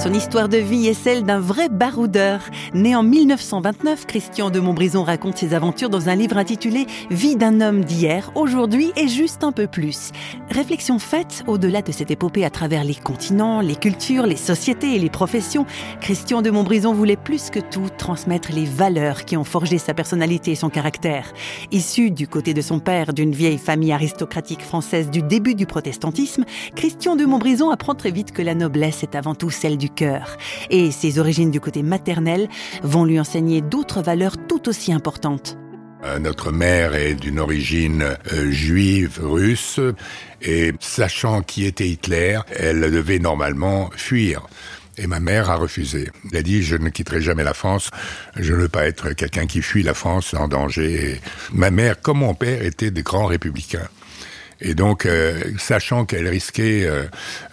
Son histoire de vie est celle d'un vrai baroudeur. Né en 1929, Christian de Montbrison raconte ses aventures dans un livre intitulé Vie d'un homme d'hier, aujourd'hui et juste un peu plus. Réflexion faite au-delà de cette épopée à travers les continents, les cultures, les sociétés et les professions, Christian de Montbrison voulait plus que tout transmettre les valeurs qui ont forgé sa personnalité et son caractère. Issu du côté de son père d'une vieille famille aristocratique française du début du protestantisme, Christian de Montbrison apprend très vite que la noblesse est avant tout celle du cœur. Et ses origines du côté maternel vont lui enseigner d'autres valeurs tout aussi importantes. Euh, notre mère est d'une origine euh, juive russe et sachant qui était Hitler, elle devait normalement fuir. Et ma mère a refusé. Elle a dit, je ne quitterai jamais la France, je ne veux pas être quelqu'un qui fuit la France en danger. ma mère, comme mon père, étaient des grands républicains. Et donc, euh, sachant qu'elle risquait euh,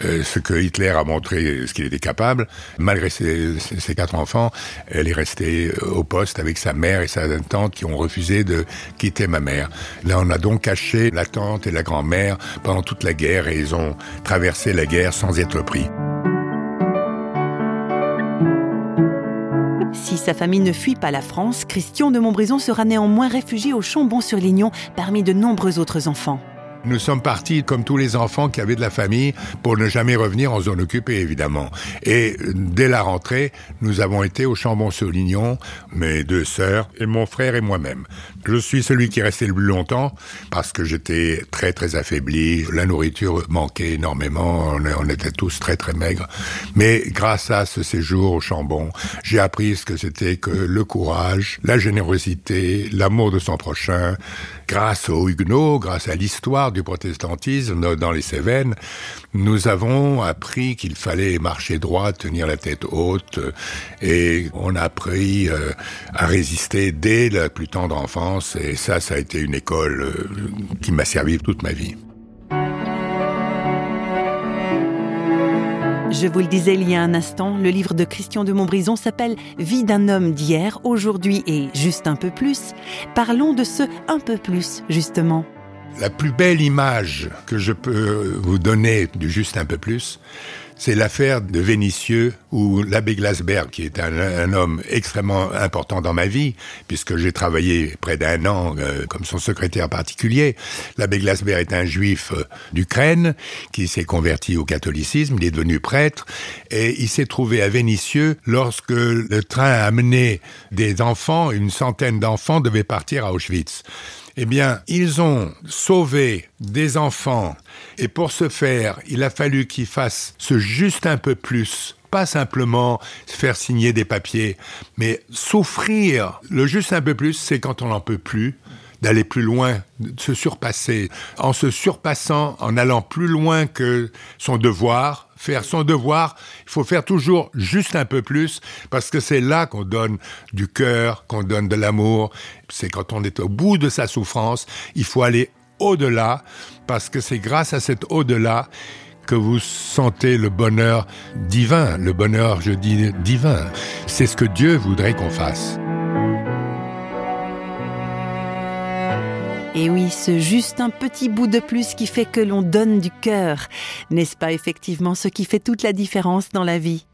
euh, ce que Hitler a montré, ce qu'il était capable, malgré ses, ses, quatre enfants, elle est restée au poste avec sa mère et sa tante qui ont refusé de quitter ma mère. Là, on a donc caché la tante et la grand-mère pendant toute la guerre et ils ont traversé la guerre sans être pris. Si sa famille ne fuit pas la France, Christian de Montbrison sera néanmoins réfugié au Chambon-sur-Lignon parmi de nombreux autres enfants. Nous sommes partis comme tous les enfants qui avaient de la famille pour ne jamais revenir en zone occupée, évidemment. Et dès la rentrée, nous avons été au Chambon-sur-Lignon, mes deux sœurs et mon frère et moi-même. Je suis celui qui est resté le plus longtemps parce que j'étais très très affaibli. La nourriture manquait énormément. On était tous très très maigres. Mais grâce à ce séjour au Chambon, j'ai appris ce que c'était que le courage, la générosité, l'amour de son prochain. Grâce aux Huguenots, grâce à l'histoire du protestantisme dans les Cévennes, nous avons appris qu'il fallait marcher droit, tenir la tête haute, et on a appris euh, à résister dès la plus tendre enfance, et ça, ça a été une école euh, qui m'a servi toute ma vie. Je vous le disais il y a un instant, le livre de Christian de Montbrison s'appelle Vie d'un homme d'hier, aujourd'hui et juste un peu plus. Parlons de ce un peu plus, justement. La plus belle image que je peux vous donner du juste un peu plus, c'est l'affaire de Vénitieux où l'abbé Glasberg, qui est un, homme extrêmement important dans ma vie, puisque j'ai travaillé près d'un an euh, comme son secrétaire particulier. L'abbé Glasberg est un juif euh, d'Ukraine qui s'est converti au catholicisme, il est devenu prêtre et il s'est trouvé à Vénitieux lorsque le train a amené des enfants, une centaine d'enfants devaient partir à Auschwitz. Eh bien, ils ont sauvé des enfants. Et pour ce faire, il a fallu qu'ils fassent ce juste un peu plus. Pas simplement faire signer des papiers, mais souffrir. Le juste un peu plus, c'est quand on n'en peut plus, d'aller plus loin, de se surpasser. En se surpassant, en allant plus loin que son devoir, faire son devoir, il faut faire toujours juste un peu plus, parce que c'est là qu'on donne du cœur, qu'on donne de l'amour. C'est quand on est au bout de sa souffrance, il faut aller au-delà, parce que c'est grâce à cet au-delà que vous sentez le bonheur divin, le bonheur, je dis, divin. C'est ce que Dieu voudrait qu'on fasse. Et oui, ce juste un petit bout de plus qui fait que l'on donne du cœur, n'est-ce pas effectivement ce qui fait toute la différence dans la vie?